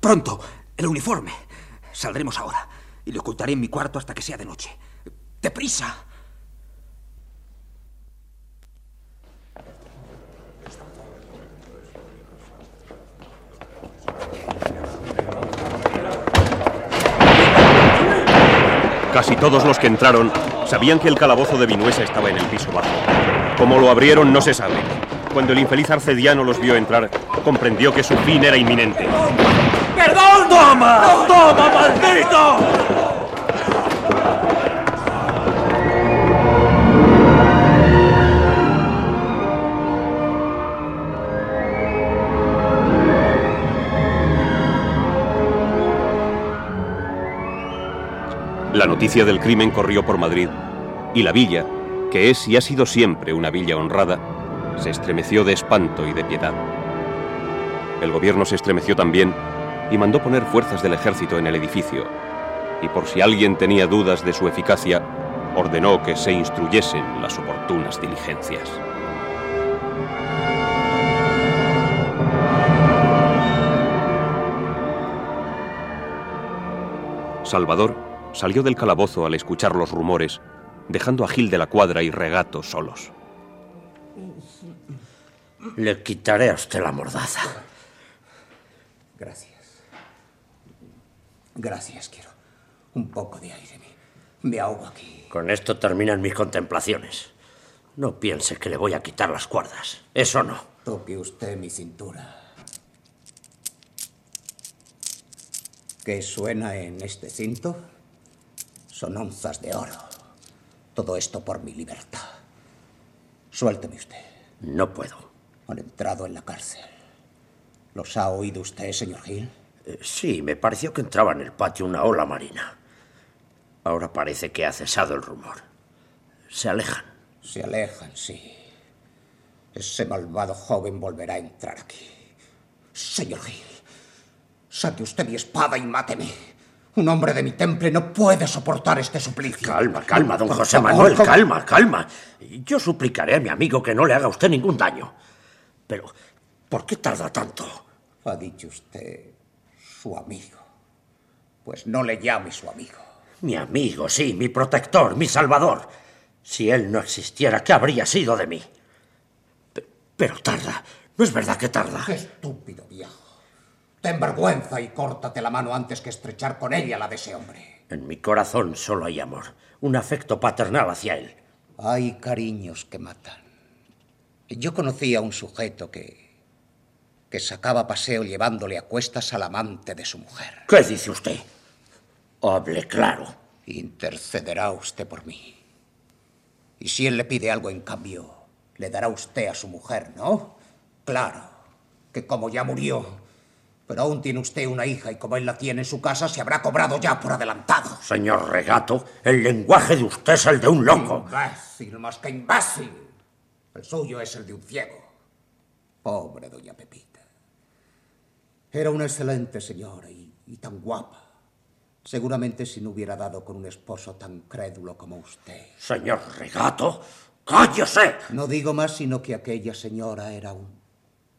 Pronto, el uniforme. Saldremos ahora y le ocultaré en mi cuarto hasta que sea de noche. ¡Deprisa! Casi todos los que entraron sabían que el calabozo de Vinuesa estaba en el piso bajo. Cómo lo abrieron no se sabe. Cuando el infeliz arcediano los vio entrar, comprendió que su fin era inminente. ¡Perdón! ¡Toma! ¡Toma, maldito! La noticia del crimen corrió por Madrid y la villa, que es y ha sido siempre una villa honrada, se estremeció de espanto y de piedad. El gobierno se estremeció también y mandó poner fuerzas del ejército en el edificio, y por si alguien tenía dudas de su eficacia, ordenó que se instruyesen las oportunas diligencias. Salvador salió del calabozo al escuchar los rumores, dejando a Gil de la Cuadra y Regato solos. Le quitaré a usted la mordaza. Gracias. Gracias, quiero. Un poco de aire. Me, me ahogo aquí. Con esto terminan mis contemplaciones. No piense que le voy a quitar las cuerdas. Eso no. Toque usted mi cintura. ¿Qué suena en este cinto? Son onzas de oro. Todo esto por mi libertad. Suélteme usted. No puedo. Han entrado en la cárcel. ¿Los ha oído usted, señor Gil? Eh, sí, me pareció que entraba en el patio una ola marina. Ahora parece que ha cesado el rumor. Se alejan. Se alejan, sí. Ese malvado joven volverá a entrar aquí. Señor Gil, saque usted mi espada y máteme. Un hombre de mi temple no puede soportar este suplicio. Calma, calma, don Por José favor, Manuel, con- calma, calma. Yo suplicaré a mi amigo que no le haga a usted ningún daño. Pero, ¿por qué tarda tanto? Ha dicho usted su amigo. Pues no le llame su amigo. Mi amigo, sí, mi protector, mi salvador. Si él no existiera, ¿qué habría sido de mí? Pe- Pero tarda. ¿No es verdad que tarda? Qué estúpido viejo. Ten vergüenza y córtate la mano antes que estrechar con ella la de ese hombre. En mi corazón solo hay amor, un afecto paternal hacia él. Hay cariños que matan. Yo conocí a un sujeto que. que sacaba paseo llevándole a cuestas al amante de su mujer. ¿Qué dice usted? Hable claro. Intercederá usted por mí. Y si él le pide algo en cambio, le dará usted a su mujer, ¿no? Claro, que como ya murió, pero aún tiene usted una hija y como él la tiene en su casa, se habrá cobrado ya por adelantado. Señor Regato, el lenguaje de usted es el de un loco. Imbécil, más que imbécil. El suyo es el de un ciego. Pobre doña Pepita. Era una excelente señora y, y tan guapa. Seguramente si no hubiera dado con un esposo tan crédulo como usted. Señor Regato, cállese. No digo más sino que aquella señora era un.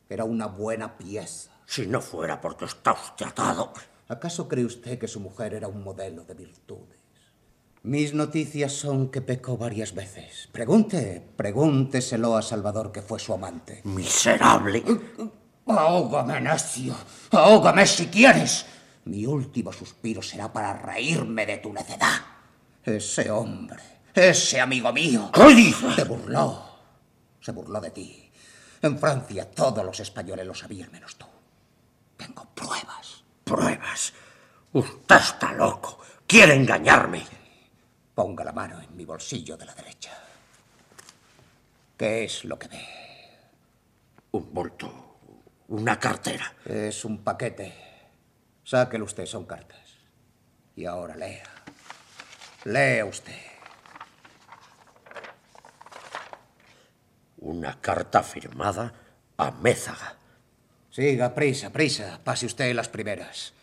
era una buena pieza. Si no fuera porque está usted atado. ¿Acaso cree usted que su mujer era un modelo de virtudes? Mis noticias son que pecó varias veces. Pregunte, pregúnteselo a Salvador, que fue su amante. Miserable. Ahógame, necio. Ahógame si quieres. Mi último suspiro será para reírme de tu necedad. Ese hombre, ese amigo mío. ¿Qué dice? Te burló. Se burló de ti. En Francia todos los españoles lo sabían menos tú. Tengo pruebas. Pruebas. Usted está loco. Quiere engañarme. Ponga la mano en mi bolsillo de la derecha. ¿Qué es lo que ve? Un bulto. Una cartera. Es un paquete. Sáquelo usted, son cartas. Y ahora lea. Lea usted. Una carta firmada a Mézaga. Siga, prisa, prisa. Pase usted las primeras.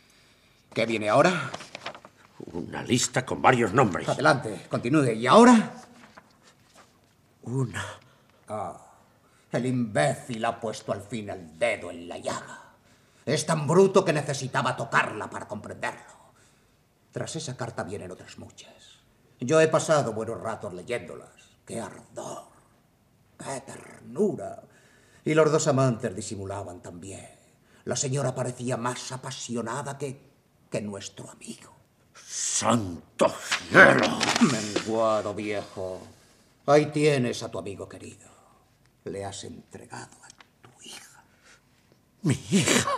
¿Qué viene ahora? Una lista con varios nombres. Adelante, continúe. ¿Y ahora? Una. Ah, el imbécil ha puesto al fin el dedo en la llaga. Es tan bruto que necesitaba tocarla para comprenderlo. Tras esa carta vienen otras muchas. Yo he pasado buenos ratos leyéndolas. ¡Qué ardor! ¡Qué ternura! Y los dos amantes disimulaban también. La señora parecía más apasionada que, que nuestro amigo. ¡Santo cielo! Menguado viejo. Ahí tienes a tu amigo querido. Le has entregado a Mi hija.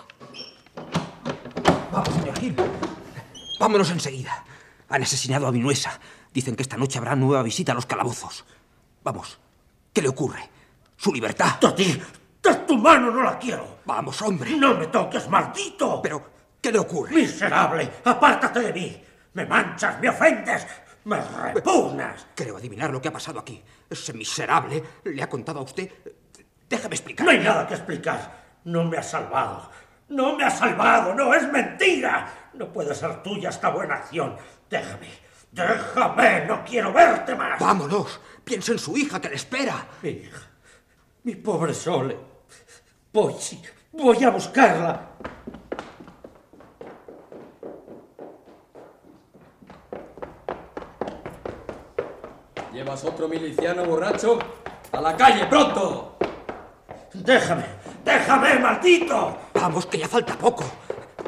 Vamos, señor Gil. Vámonos enseguida. Han asesinado a Minuesa. Dicen que esta noche habrá nueva visita a los calabozos. Vamos. ¿Qué le ocurre? Su libertad. ¡A ¡De tu mano no la quiero! Vamos, hombre. ¡No me toques, maldito! Pero, ¿qué le ocurre? ¡Miserable! ¡Apártate de mí! ¡Me manchas, me ofendes! ¡Me repugnas! Creo adivinar lo que ha pasado aquí. Ese miserable le ha contado a usted. Déjame explicar. No hay nada que explicar. No me has salvado. No me has salvado. No es mentira. No puede ser tuya esta buena acción. Déjame. Déjame. No quiero verte más. Vámonos. Piensa en su hija que le espera. Mi hija. Mi pobre Sole. Voy, sí. Voy a buscarla. ¿Llevas otro miliciano borracho? ¡A la calle, pronto! Déjame. Déjame, maldito. Vamos, que ya falta poco.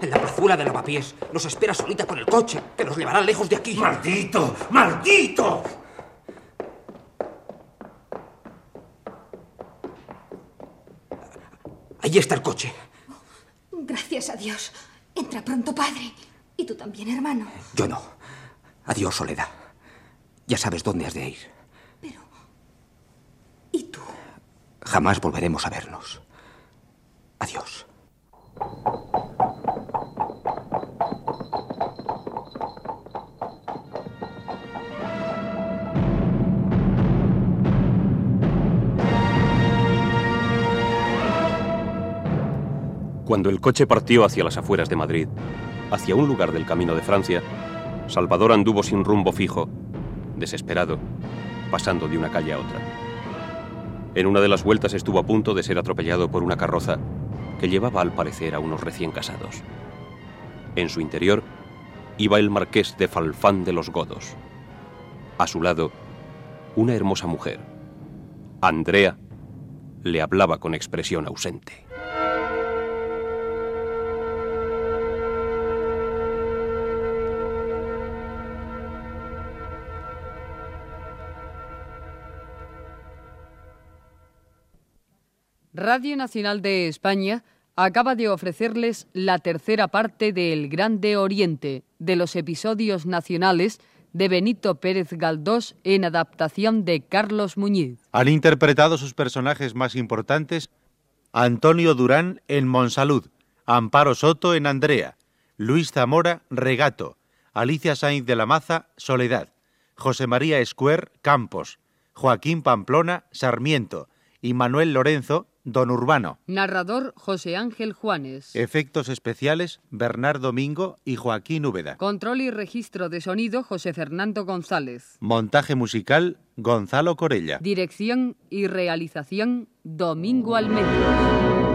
En la plazuela de lavapiés nos espera solita con el coche, que nos llevará lejos de aquí. ¡Maldito! ¡Maldito! Allí está el coche. Gracias a Dios. Entra pronto, padre. Y tú también, hermano. Yo no. Adiós, Soledad. Ya sabes dónde has de ir. Pero... ¿Y tú? Jamás volveremos a vernos. Adiós. Cuando el coche partió hacia las afueras de Madrid, hacia un lugar del camino de Francia, Salvador anduvo sin rumbo fijo, desesperado, pasando de una calle a otra. En una de las vueltas estuvo a punto de ser atropellado por una carroza que llevaba al parecer a unos recién casados. En su interior iba el marqués de Falfán de los Godos. A su lado, una hermosa mujer, Andrea, le hablaba con expresión ausente. Radio Nacional de España acaba de ofrecerles la tercera parte de El Grande Oriente, de los episodios nacionales de Benito Pérez Galdós en adaptación de Carlos Muñiz. Han interpretado sus personajes más importantes Antonio Durán en Monsalud, Amparo Soto en Andrea, Luis Zamora Regato, Alicia Sainz de la Maza Soledad, José María Escuer Campos, Joaquín Pamplona Sarmiento y Manuel Lorenzo Don Urbano. Narrador José Ángel Juanes. Efectos especiales Bernardo Domingo y Joaquín Úbeda. Control y registro de sonido José Fernando González. Montaje musical Gonzalo Corella. Dirección y realización Domingo Almendros.